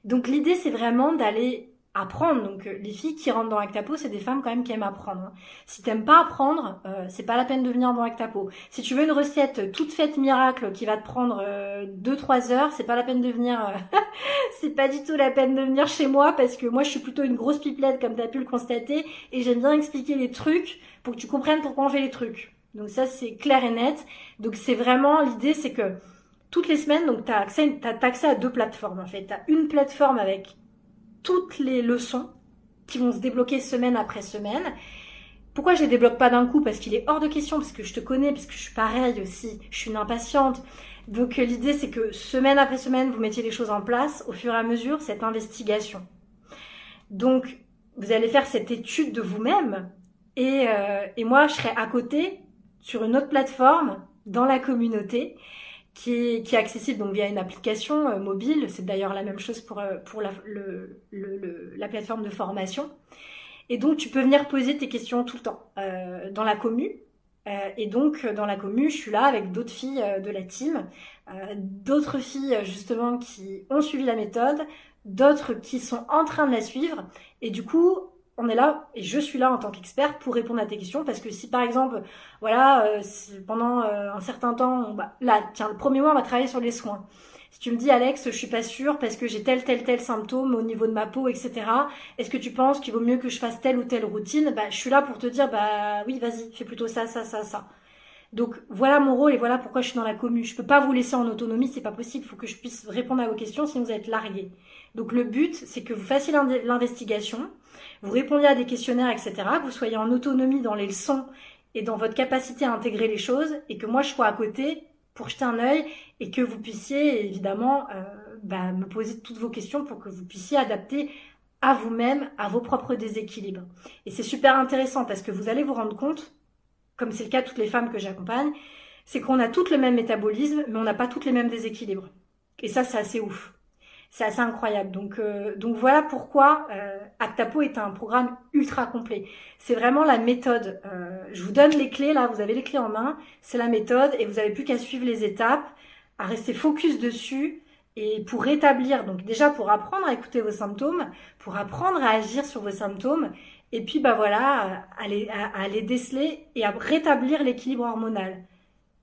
Donc l'idée c'est vraiment d'aller apprendre. Donc euh, les filles qui rentrent dans Actapo, c'est des femmes quand même qui aiment apprendre. Hein. Si t'aimes pas apprendre, euh, c'est pas la peine de venir dans Actapo. Si tu veux une recette toute faite miracle qui va te prendre 2-3 euh, heures, c'est pas la peine de venir. (laughs) c'est pas du tout la peine de venir chez moi parce que moi je suis plutôt une grosse pipelette comme t'as pu le constater et j'aime bien expliquer les trucs pour que tu comprennes pourquoi on fait les trucs. Donc ça c'est clair et net. Donc c'est vraiment l'idée c'est que toutes les semaines, donc tu as accès, accès à deux plateformes en fait. Tu as une plateforme avec toutes les leçons qui vont se débloquer semaine après semaine. Pourquoi je les débloque pas d'un coup? Parce qu'il est hors de question, parce que je te connais, parce que je suis pareil aussi, je suis une impatiente. Donc l'idée c'est que semaine après semaine, vous mettiez les choses en place au fur et à mesure, cette investigation. Donc vous allez faire cette étude de vous-même et, euh, et moi je serai à côté sur une autre plateforme dans la communauté qui est, accessible donc via une application euh, mobile. C'est d'ailleurs la même chose pour, euh, pour la, la plateforme de formation. Et donc, tu peux venir poser tes questions tout le temps euh, dans la commu. Et donc, dans la commu, je suis là avec d'autres filles de la team, d'autres filles justement qui ont suivi la méthode, d'autres qui sont en train de la suivre. Et du coup, on est là et je suis là en tant qu'expert pour répondre à tes questions parce que si par exemple voilà euh, pendant euh, un certain temps là tiens le premier mois on va travailler sur les soins. Si tu me dis Alex je suis pas sûre parce que j'ai tel tel tel symptôme au niveau de ma peau etc est-ce que tu penses qu'il vaut mieux que je fasse telle ou telle routine? Bah je suis là pour te dire bah oui vas-y fais plutôt ça ça ça ça donc voilà mon rôle et voilà pourquoi je suis dans la commu. Je peux pas vous laisser en autonomie, c'est pas possible. Il faut que je puisse répondre à vos questions, sinon vous êtes largués. Donc le but, c'est que vous fassiez l'investigation, vous répondiez à des questionnaires, etc., que vous soyez en autonomie dans les leçons et dans votre capacité à intégrer les choses, et que moi je sois à côté pour jeter un œil et que vous puissiez évidemment euh, bah, me poser toutes vos questions pour que vous puissiez adapter à vous-même, à vos propres déséquilibres. Et c'est super intéressant parce que vous allez vous rendre compte, comme c'est le cas de toutes les femmes que j'accompagne, c'est qu'on a toutes le même métabolisme, mais on n'a pas toutes les mêmes déséquilibres. Et ça, c'est assez ouf c'est assez incroyable. Donc, euh, donc voilà pourquoi euh, Actapo est un programme ultra complet. C'est vraiment la méthode. Euh, je vous donne les clés là, vous avez les clés en main. C'est la méthode et vous n'avez plus qu'à suivre les étapes, à rester focus dessus et pour rétablir. Donc déjà pour apprendre à écouter vos symptômes, pour apprendre à agir sur vos symptômes. Et puis bah voilà, à les, à déceler et à rétablir l'équilibre hormonal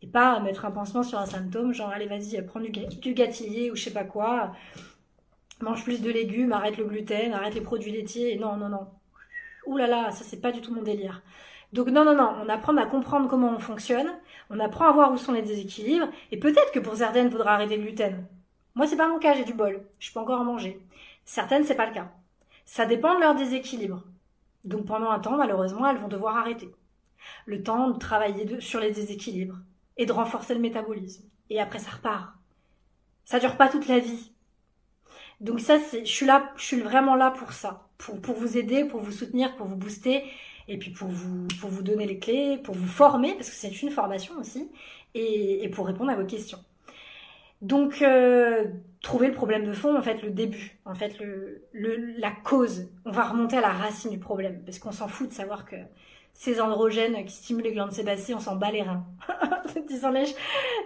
et pas mettre un pansement sur un symptôme, genre allez vas-y, prends du, du gâtillier ou je sais pas quoi mange plus de légumes, arrête le gluten, arrête les produits laitiers. Non, non, non. Ouh là là, ça c'est pas du tout mon délire. Donc non, non, non, on apprend à comprendre comment on fonctionne, on apprend à voir où sont les déséquilibres, et peut-être que pour certaines, il faudra arrêter le gluten. Moi, c'est pas mon cas, j'ai du bol. Je peux encore en manger. Certaines, c'est pas le cas. Ça dépend de leur déséquilibre. Donc pendant un temps, malheureusement, elles vont devoir arrêter. Le temps de travailler sur les déséquilibres et de renforcer le métabolisme. Et après, ça repart. Ça dure pas toute la vie. Donc ça, c'est, je suis là, je suis vraiment là pour ça, pour, pour vous aider, pour vous soutenir, pour vous booster, et puis pour vous, pour vous donner les clés, pour vous former, parce que c'est une formation aussi, et, et pour répondre à vos questions. Donc, euh, trouver le problème de fond, en fait, le début, en fait, la cause. On va remonter à la racine du problème, parce qu'on s'en fout de savoir que ces androgènes qui stimulent les glandes sébacées, on s'en bat les reins. (laughs)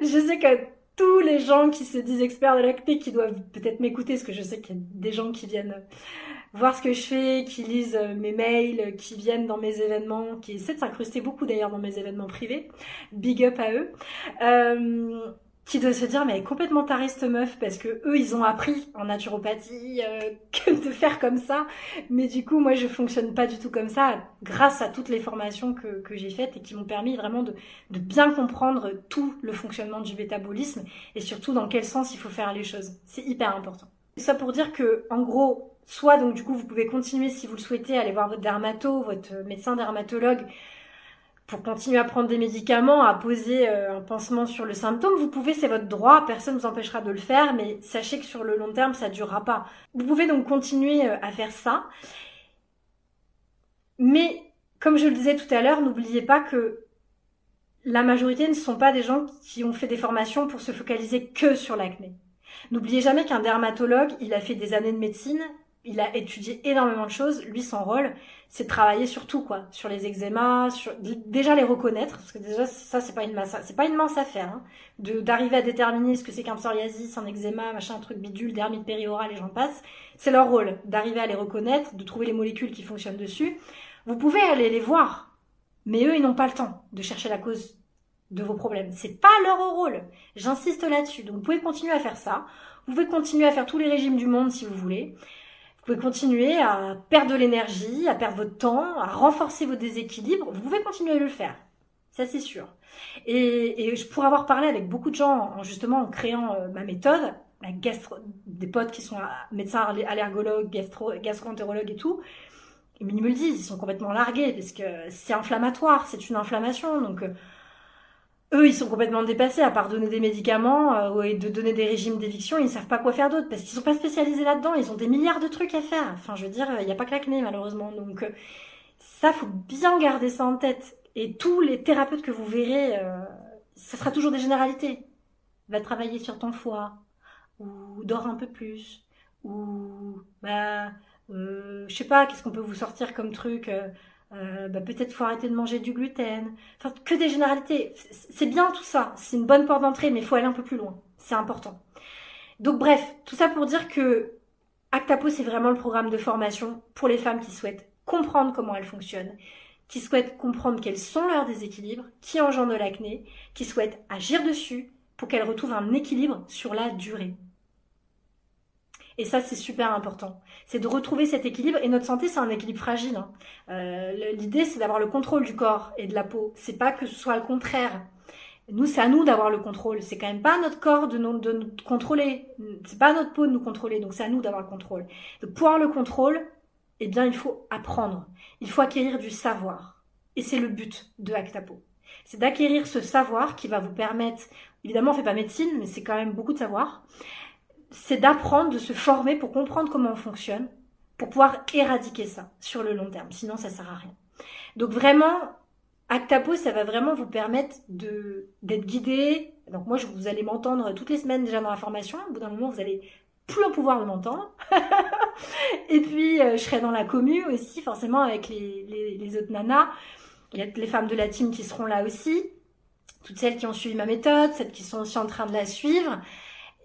je sais que tous les gens qui se disent experts de l'acné, qui doivent peut-être m'écouter, parce que je sais qu'il y a des gens qui viennent voir ce que je fais, qui lisent mes mails, qui viennent dans mes événements, qui essaient de s'incruster beaucoup d'ailleurs dans mes événements privés. Big up à eux. Euh, qui doit se dire mais complètement tarée cette meuf parce que eux ils ont appris en naturopathie euh, (laughs) que de faire comme ça. Mais du coup moi je fonctionne pas du tout comme ça grâce à toutes les formations que, que j'ai faites et qui m'ont permis vraiment de, de bien comprendre tout le fonctionnement du métabolisme et surtout dans quel sens il faut faire les choses. C'est hyper important. Ça pour dire que en gros soit donc du coup vous pouvez continuer si vous le souhaitez aller voir votre dermato votre médecin dermatologue pour continuer à prendre des médicaments, à poser euh, un pansement sur le symptôme, vous pouvez, c'est votre droit, personne ne vous empêchera de le faire, mais sachez que sur le long terme, ça durera pas. Vous pouvez donc continuer euh, à faire ça. Mais, comme je le disais tout à l'heure, n'oubliez pas que la majorité ne sont pas des gens qui ont fait des formations pour se focaliser que sur l'acné. N'oubliez jamais qu'un dermatologue, il a fait des années de médecine, il a étudié énormément de choses. Lui, son rôle, c'est de travailler sur tout, quoi. Sur les eczémas, déjà les reconnaître, parce que déjà, ça, c'est pas une masse, c'est pas une mince affaire, hein. De, d'arriver à déterminer ce que c'est qu'un psoriasis, un eczéma, machin, un truc bidule, dermite périorale et j'en passe. C'est leur rôle, d'arriver à les reconnaître, de trouver les molécules qui fonctionnent dessus. Vous pouvez aller les voir. Mais eux, ils n'ont pas le temps de chercher la cause de vos problèmes. C'est pas leur rôle. J'insiste là-dessus. Donc, vous pouvez continuer à faire ça. Vous pouvez continuer à faire tous les régimes du monde si vous voulez. Pouvez continuer à perdre de l'énergie, à perdre votre temps, à renforcer vos déséquilibres. Vous pouvez continuer à le faire. Ça, c'est sûr. Et, je pourrais avoir parlé avec beaucoup de gens, en, justement, en créant euh, ma méthode, des potes qui sont médecins allergologues, gastro, gastroentérologues et tout. Ils me le disent, ils sont complètement largués parce que c'est inflammatoire, c'est une inflammation. Donc, euh, eux, ils sont complètement dépassés, à part donner des médicaments euh, et de donner des régimes d'éviction, ils ne savent pas quoi faire d'autre, parce qu'ils sont pas spécialisés là-dedans, ils ont des milliards de trucs à faire. Enfin, je veux dire, il n'y a pas que l'acné, malheureusement. Donc, euh, ça, faut bien garder ça en tête. Et tous les thérapeutes que vous verrez, euh, ça sera toujours des généralités. Va travailler sur ton foie, ou dors un peu plus, ou, bah, euh, je sais pas, qu'est-ce qu'on peut vous sortir comme truc euh, bah, peut-être faut arrêter de manger du gluten. Enfin, que des généralités. C'est bien tout ça. C'est une bonne porte d'entrée, mais il faut aller un peu plus loin. C'est important. Donc bref, tout ça pour dire que Actapo, c'est vraiment le programme de formation pour les femmes qui souhaitent comprendre comment elles fonctionnent, qui souhaitent comprendre quels sont leurs déséquilibres, qui engendrent l'acné, qui souhaitent agir dessus pour qu'elles retrouvent un équilibre sur la durée. Et ça, c'est super important. C'est de retrouver cet équilibre. Et notre santé, c'est un équilibre fragile. Hein. Euh, L'idée, c'est d'avoir le contrôle du corps et de la peau. C'est pas que ce soit le contraire. Nous, c'est à nous d'avoir le contrôle. C'est quand même pas à notre corps de nous, de nous contrôler. C'est pas notre peau de nous contrôler. Donc, c'est à nous d'avoir le contrôle. Donc, pour avoir le contrôle, eh bien, il faut apprendre. Il faut acquérir du savoir. Et c'est le but de Actapo. C'est d'acquérir ce savoir qui va vous permettre, évidemment, on fait pas médecine, mais c'est quand même beaucoup de savoir, c'est d'apprendre, de se former pour comprendre comment on fonctionne, pour pouvoir éradiquer ça sur le long terme. Sinon, ça sert à rien. Donc vraiment, Actapo, ça va vraiment vous permettre de d'être guidé. Donc moi, je, vous allez m'entendre toutes les semaines déjà dans la formation. Au bout d'un moment, vous allez plus pouvoir m'entendre. (laughs) et puis, euh, je serai dans la commu aussi, forcément, avec les, les, les autres nanas. Il y a les femmes de la team qui seront là aussi. Toutes celles qui ont suivi ma méthode, celles qui sont aussi en train de la suivre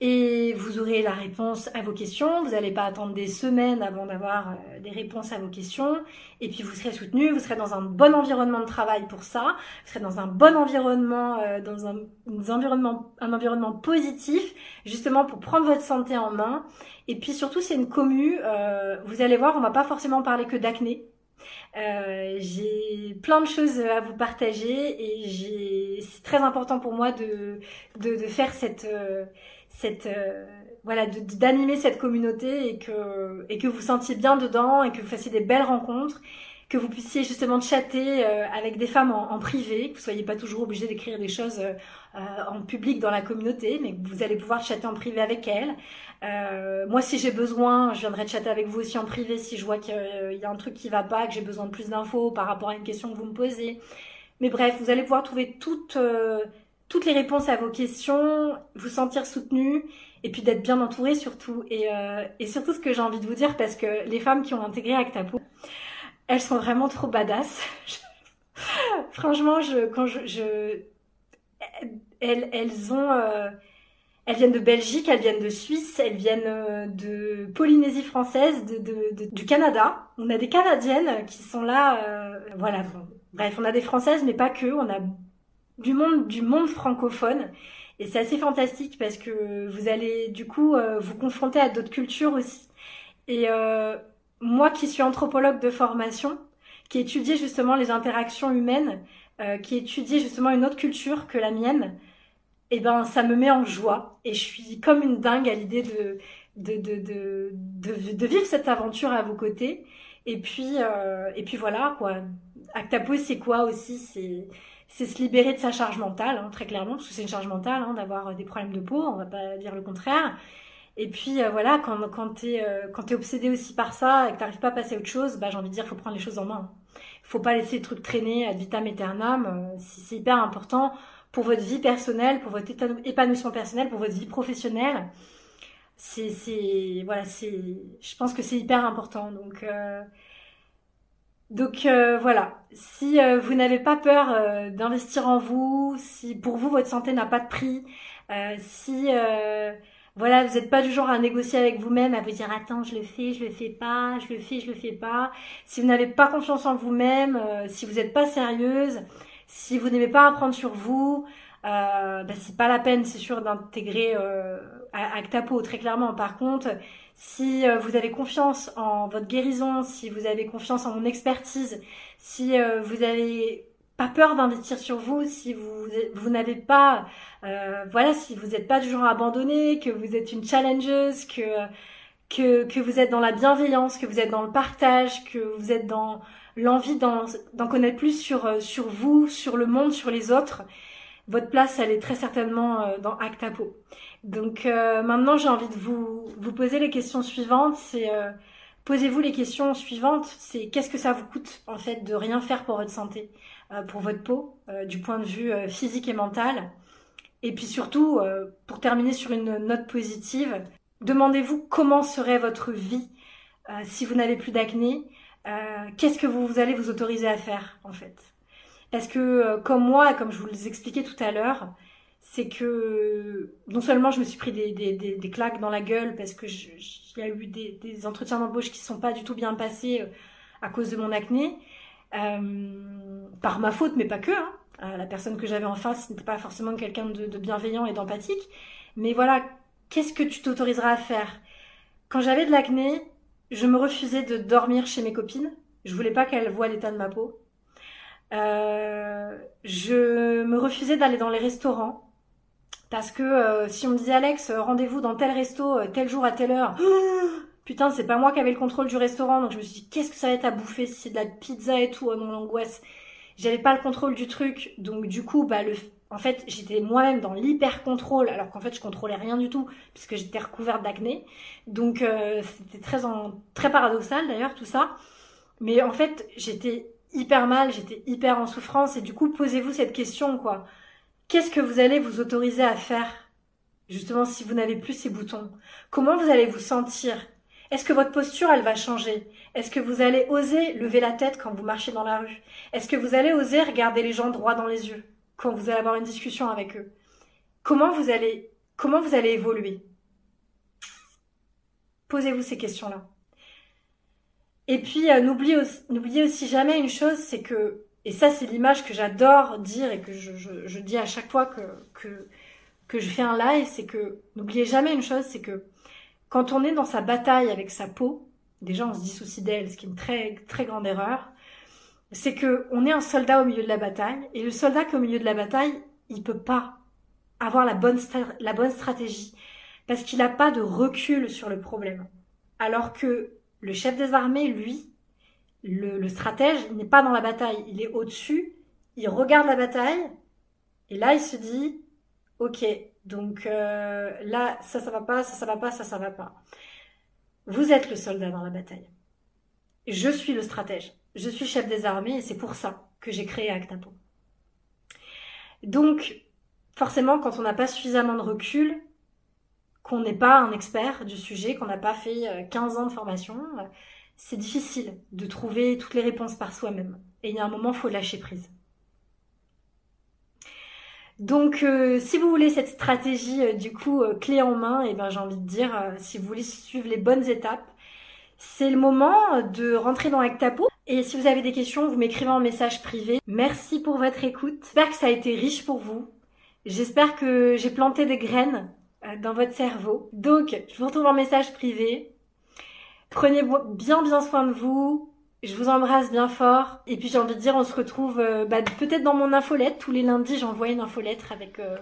et vous aurez la réponse à vos questions. Vous n'allez pas attendre des semaines avant d'avoir euh, des réponses à vos questions. Et puis vous serez soutenu, vous serez dans un bon environnement de travail pour ça. Vous serez dans un bon environnement, euh, dans un, environnement, un environnement positif, justement pour prendre votre santé en main. Et puis surtout, c'est une commu. Euh, vous allez voir, on va pas forcément parler que d'acné. Euh, j'ai plein de choses à vous partager et c'est très important pour moi de, de, de faire cette, euh, cette, euh, voilà, d'animer cette communauté et que, et que vous sentiez bien dedans et que vous fassiez des belles rencontres que vous puissiez justement chatter euh, avec des femmes en, privé, que vous soyez pas toujours obligé d'écrire des choses euh, euh, en public dans la communauté, mais que vous allez pouvoir chatter en privé avec elles. moi, si j'ai besoin, je viendrai chatter avec vous aussi en privé si je vois qu'il y a un truc qui va pas, que j'ai besoin de plus d'infos par rapport à une question que vous me posez. Mais bref, vous allez pouvoir trouver toutes toutes les réponses à vos questions, vous sentir soutenu et puis d'être bien entouré surtout. Et, et surtout ce que j'ai envie de vous dire, parce que les femmes qui ont intégré Actapo, elles sont vraiment trop badass. (laughs) Franchement, je, quand je, elles, elles ont, euh, elles viennent de Belgique, elles viennent de Suisse, elles viennent euh, de Polynésie française, de, du Canada. On a des Canadiennes qui sont là, euh, voilà. Bref, on a des Françaises, mais pas que. On a du monde, du monde francophone. Et c'est assez fantastique parce que vous allez du coup vous confronter à d'autres cultures aussi. Et moi qui suis anthropologue de formation, qui étudie justement les interactions humaines, euh, qui étudie justement une autre culture que la mienne, et eh ben ça me met en joie et je suis comme une dingue à l'idée de de, de, de, de, vivre cette aventure à vos côtés. Et puis euh, et puis voilà quoi. Actapo c'est quoi aussi? C'est c'est se libérer de sa charge mentale, hein, très clairement, parce que c'est une charge mentale hein, d'avoir des problèmes de peau, on va pas dire le contraire. Et puis euh, voilà, quand, quand tu es, euh, obsédé aussi par ça et que t'arrives pas à passer à autre chose, bah, j'ai envie de dire, faut prendre les choses en main. Faut pas laisser les trucs traîner ad vitam aeternam. Euh, c'est hyper important pour votre vie personnelle, pour votre épanouissement personnel, pour votre vie professionnelle. C'est, voilà, c'est, je pense que c'est hyper important. Donc, euh, donc voilà, si vous n'avez pas peur d'investir en vous, si pour vous votre santé n'a pas de prix, si voilà, vous n'êtes pas du genre à négocier avec vous-même, à vous dire attends, je le fais, je le fais pas, je le fais, je le fais pas. Si vous n'avez pas confiance en vous-même, euh, si vous n'êtes pas sérieuse, si vous n'aimez pas apprendre sur vous, euh, bah, c'est pas la peine, c'est sûr, d'intégrer euh, Actapo très clairement. Par contre, si euh, vous avez confiance en votre guérison, si vous avez confiance en mon expertise, si euh, vous avez pas peur d'investir sur vous si vous n'avez pas euh, voilà si vous n'êtes pas du genre abandonné que vous êtes une challengeuse que vous êtes dans la bienveillance que vous êtes dans le partage que vous êtes dans l'envie d'en connaître plus sur vous sur le monde sur les autres votre place elle est très certainement euh, dans Actapo donc maintenant j'ai envie de vous vous poser les questions suivantes c'est posez-vous les questions suivantes c'est qu'est-ce que ça vous coûte en fait de rien faire pour votre santé euh, pour votre peau, euh, du point de vue euh, physique et mental? Et puis surtout, pour terminer sur une note positive, demandez-vous comment serait votre vie si vous n'avez plus d'acné. Qu'est-ce que vous, allez vous autoriser à faire en fait? Parce que comme moi, comme je vous l'expliquais tout à l'heure, c'est que non seulement je me suis pris des, des, claques dans la gueule parce que il y a eu des, entretiens d'embauche qui ne sont pas du tout bien passés à cause de mon acné, euh, par ma faute, mais pas que. Hein. Euh, la personne que j'avais en face n'était pas forcément quelqu'un de, bienveillant et d'empathique. Mais voilà, qu'est-ce que tu t'autoriseras à faire? Quand j'avais de l'acné, je me refusais de dormir chez mes copines. Je voulais pas qu'elles voient l'état de ma peau. Euh, je me refusais d'aller dans les restaurants parce que si on me disait Alex, rendez-vous dans tel resto tel jour à telle heure, (gasps) putain, c'est pas moi qui avais le contrôle du restaurant, donc je me suis dit, qu'est-ce que ça va être à bouffer si c'est de la pizza et tout, mon angoisse. J'avais pas le contrôle du truc, donc du coup, bah, le, en fait, j'étais moi-même dans l'hyper contrôle, alors qu'en fait, je contrôlais rien du tout, puisque j'étais recouverte d'acné. Donc, euh, c'était très en, très paradoxal d'ailleurs, tout ça. Mais en fait, j'étais hyper mal, j'étais hyper en souffrance, et du coup, posez-vous cette question, quoi. Qu'est-ce que vous allez vous autoriser à faire Justement, si vous n'avez plus ces boutons? Comment vous allez vous sentir? Est-ce que votre posture, elle va changer? Est-ce que vous allez oser lever la tête quand vous marchez dans la rue? Est-ce que vous allez oser regarder les gens droit dans les yeux quand vous allez avoir une discussion avec eux? Comment vous allez, comment vous allez évoluer? Posez-vous ces questions-là. Et puis, euh, n'oubliez aussi, jamais une chose, c'est que, et ça c'est l'image que j'adore dire et que je, dis à chaque fois que, que, je fais un live, c'est que n'oubliez jamais une chose, c'est que quand on est dans sa bataille avec sa peau, déjà on se dissoucie d'elle, ce qui est une très très grande erreur. c'est que on est un soldat au milieu de la bataille et le soldat qui est au milieu de la bataille, il peut pas avoir la bonne, la bonne stratégie parce qu'il n'a pas de recul sur le problème. Alors que le chef des armées, lui, le, le stratège, il n'est pas dans la bataille, il est au-dessus, il regarde la bataille et là il se dit, ok, donc euh, là ça ça va pas, ça ça va pas, ça ça va pas. Vous êtes le soldat dans la bataille. Je suis le stratège. Je suis chef des armées et c'est pour ça que j'ai créé Actapo. Donc, forcément, quand on n'a pas suffisamment de recul, qu'on n'est pas un expert du sujet, qu'on n'a pas fait 15 euh, ans de formation, euh, c'est difficile de trouver toutes les réponses par soi-même. Et il y a un moment, il faut lâcher prise. Donc, euh, si vous voulez cette stratégie, du coup, clé en main, et eh ben, j'ai envie de dire, si vous voulez suivre les bonnes étapes, c'est le moment de rentrer dans Actapo. Et si vous avez des questions, vous m'écrivez en message privé. Merci pour votre écoute. J'espère que ça a été riche pour vous. J'espère que j'ai planté des graines dans votre cerveau. Donc, je vous retrouve en message privé. Prenez bien bien soin de vous. Je vous embrasse bien fort. Et puis j'ai envie de dire, on se retrouve euh, bah, peut-être dans mon infolette. Tous les lundis, j'envoie une infolettre avec euh,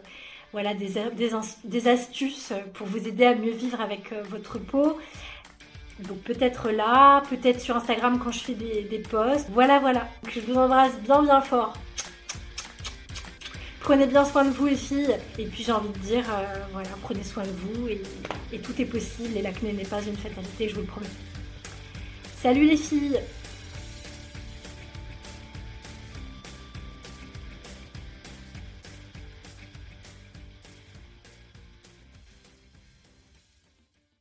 voilà des, astuces pour vous aider à mieux vivre avec votre peau. Donc peut-être là, peut-être sur Instagram quand je fais des, des posts. Voilà, voilà. je vous embrasse bien bien fort. Prenez bien soin de vous les filles. Et puis j'ai envie de dire, euh, voilà, prenez soin de vous et, et tout est possible et l'acné n'est pas une fatalité, je vous le promets. Salut les filles